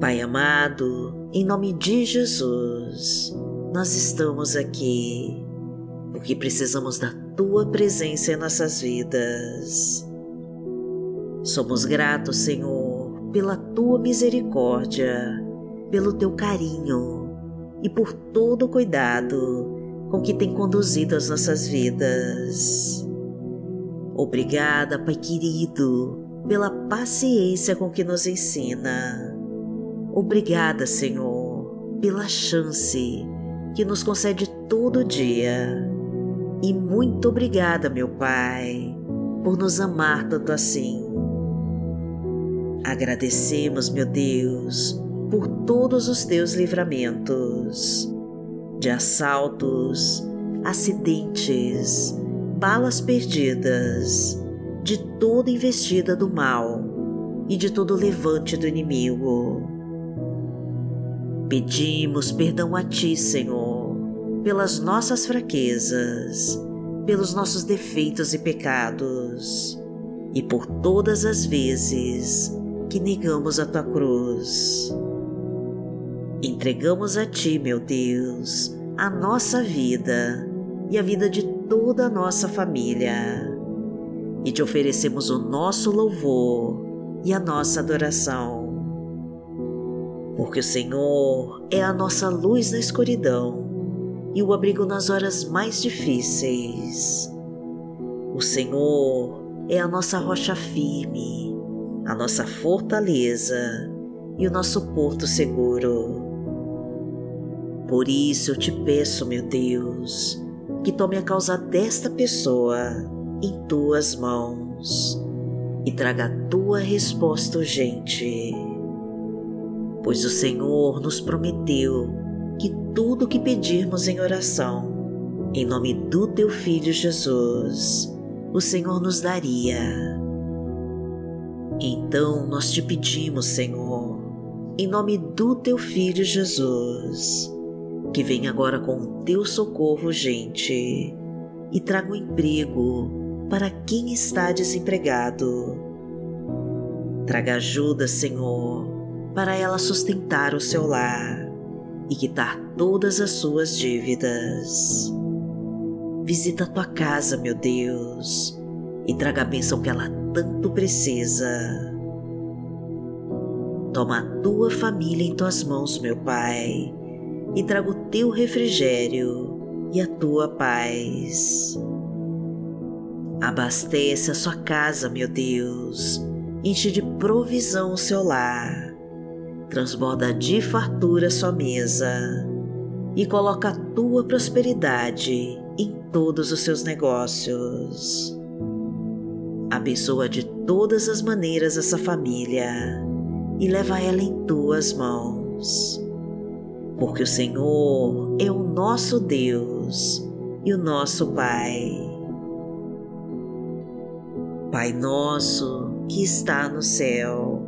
Pai amado, em nome de Jesus, nós estamos aqui porque precisamos da Tua presença em nossas vidas. Somos gratos, Senhor, pela Tua misericórdia, pelo Teu carinho e por todo o cuidado com que tem conduzido as nossas vidas. Obrigada, Pai querido, pela paciência com que nos ensina Obrigada, Senhor, pela chance que nos concede todo dia. E muito obrigada, meu Pai, por nos amar tanto assim. Agradecemos, meu Deus, por todos os teus livramentos de assaltos, acidentes, balas perdidas, de toda investida do mal e de todo levante do inimigo. Pedimos perdão a Ti, Senhor, pelas nossas fraquezas, pelos nossos defeitos e pecados, e por todas as vezes que negamos a Tua cruz. Entregamos a Ti, meu Deus, a nossa vida e a vida de toda a nossa família, e te oferecemos o nosso louvor e a nossa adoração porque o Senhor é a nossa luz na escuridão e o abrigo nas horas mais difíceis. O Senhor é a nossa rocha firme, a nossa fortaleza e o nosso porto seguro. Por isso eu te peço, meu Deus, que tome a causa desta pessoa em tuas mãos e traga a tua resposta urgente pois o Senhor nos prometeu que tudo o que pedirmos em oração, em nome do teu Filho Jesus, o Senhor nos daria. Então nós te pedimos, Senhor, em nome do teu Filho Jesus, que venha agora com o teu socorro urgente e traga um emprego para quem está desempregado. Traga ajuda, Senhor, para ela sustentar o seu lar e quitar todas as suas dívidas. Visita a tua casa, meu Deus, e traga a bênção que ela tanto precisa. Toma a tua família em tuas mãos, meu Pai, e traga o teu refrigério e a tua paz. Abastece a sua casa, meu Deus, enche de provisão o seu lar transborda de fartura sua mesa e coloca a tua prosperidade em todos os seus negócios. Abençoa de todas as maneiras essa família e leva ela em tuas mãos. Porque o Senhor é o nosso Deus e o nosso Pai. Pai nosso que está no céu,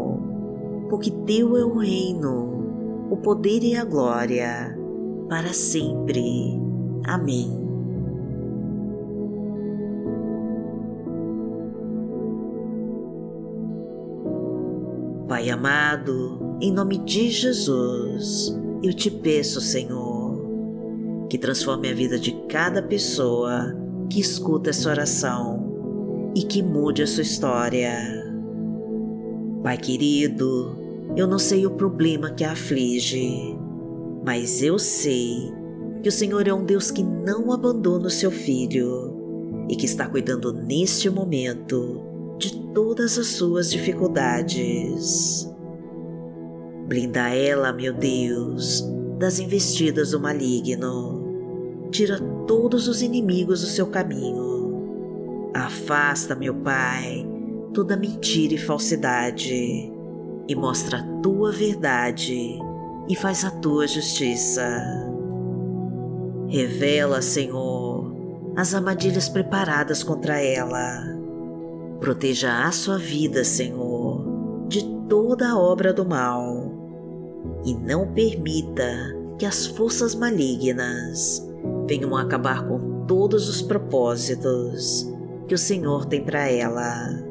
porque Teu é o reino, o poder e a glória, para sempre. Amém. Pai amado, em nome de Jesus, eu te peço, Senhor, que transforme a vida de cada pessoa que escuta essa oração e que mude a sua história. Pai querido, eu não sei o problema que a aflige, mas eu sei que o Senhor é um Deus que não abandona o seu filho e que está cuidando neste momento de todas as suas dificuldades. Blinda ela, meu Deus, das investidas do maligno. Tira todos os inimigos do seu caminho. Afasta, meu Pai, toda mentira e falsidade e mostra a tua verdade e faz a tua justiça. Revela, Senhor, as armadilhas preparadas contra ela. Proteja a sua vida, Senhor, de toda obra do mal e não permita que as forças malignas venham acabar com todos os propósitos que o Senhor tem para ela.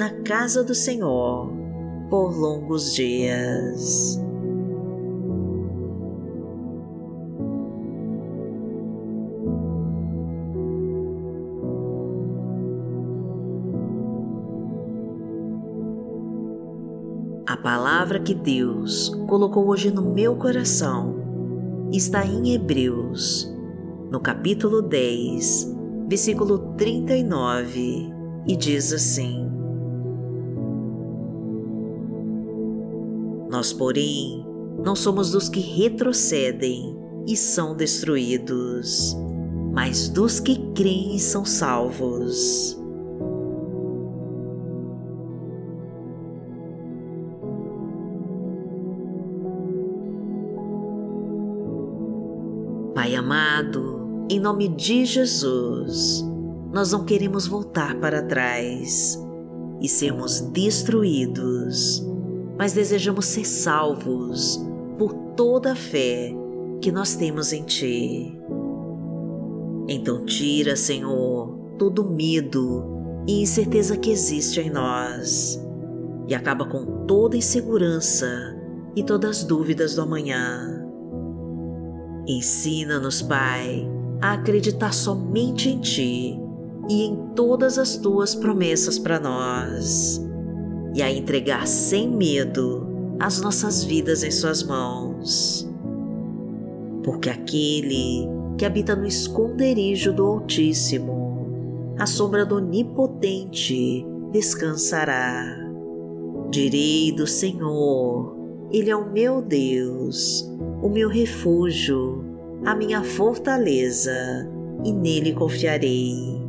na casa do Senhor por longos dias. A palavra que Deus colocou hoje no meu coração está em Hebreus, no capítulo 10, versículo 39, e diz assim: Nós, porém, não somos dos que retrocedem e são destruídos, mas dos que creem e são salvos. Pai amado, em nome de Jesus, nós não queremos voltar para trás e sermos destruídos, mas desejamos ser salvos por toda a fé que nós temos em Ti. Então, tira, Senhor, todo medo e incerteza que existe em nós. E acaba com toda insegurança e todas as dúvidas do amanhã. Ensina-nos, Pai, a acreditar somente em Ti e em todas as Tuas promessas para nós, e a entregar sem medo as nossas vidas em Suas mãos. Porque aquele que habita no esconderijo do Altíssimo, a sombra do Onipotente descansará. Direi do Senhor, Ele é o meu Deus o meu refúgio, a minha fortaleza, e nele confiarei.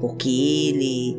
Porque ele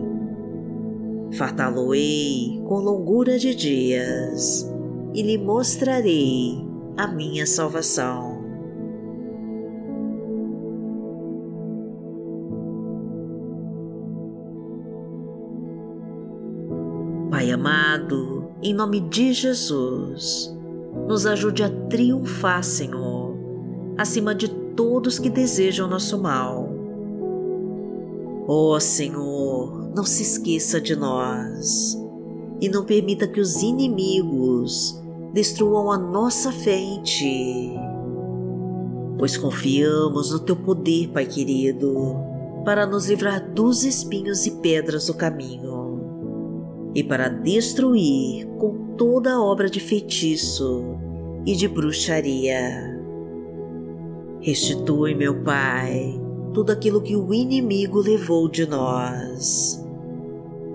Fartá-lo-ei com longura de dias e lhe mostrarei a minha salvação. Pai amado, em nome de Jesus, nos ajude a triunfar, Senhor, acima de todos que desejam nosso mal. Ó oh, Senhor, não se esqueça de nós e não permita que os inimigos destruam a nossa fé em Ti. Pois confiamos no Teu poder, Pai querido, para nos livrar dos espinhos e pedras do caminho e para destruir com toda obra de feitiço e de bruxaria. Restitui, meu Pai, tudo aquilo que o inimigo levou de nós,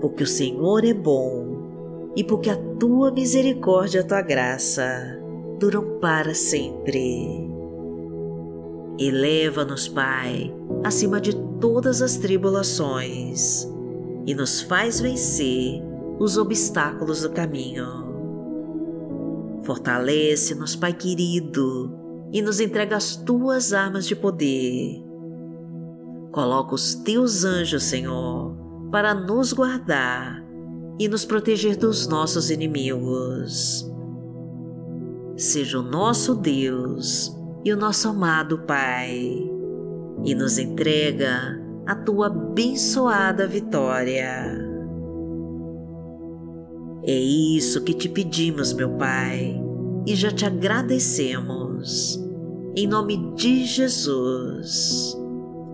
porque o Senhor é bom e porque a tua misericórdia e a tua graça duram para sempre. Eleva-nos, Pai, acima de todas as tribulações e nos faz vencer os obstáculos do caminho. Fortalece-nos, Pai querido, e nos entrega as tuas armas de poder. Coloca os teus anjos, Senhor, para nos guardar e nos proteger dos nossos inimigos. Seja o nosso Deus e o nosso amado Pai, e nos entrega a tua abençoada vitória. É isso que te pedimos, meu Pai, e já te agradecemos. Em nome de Jesus.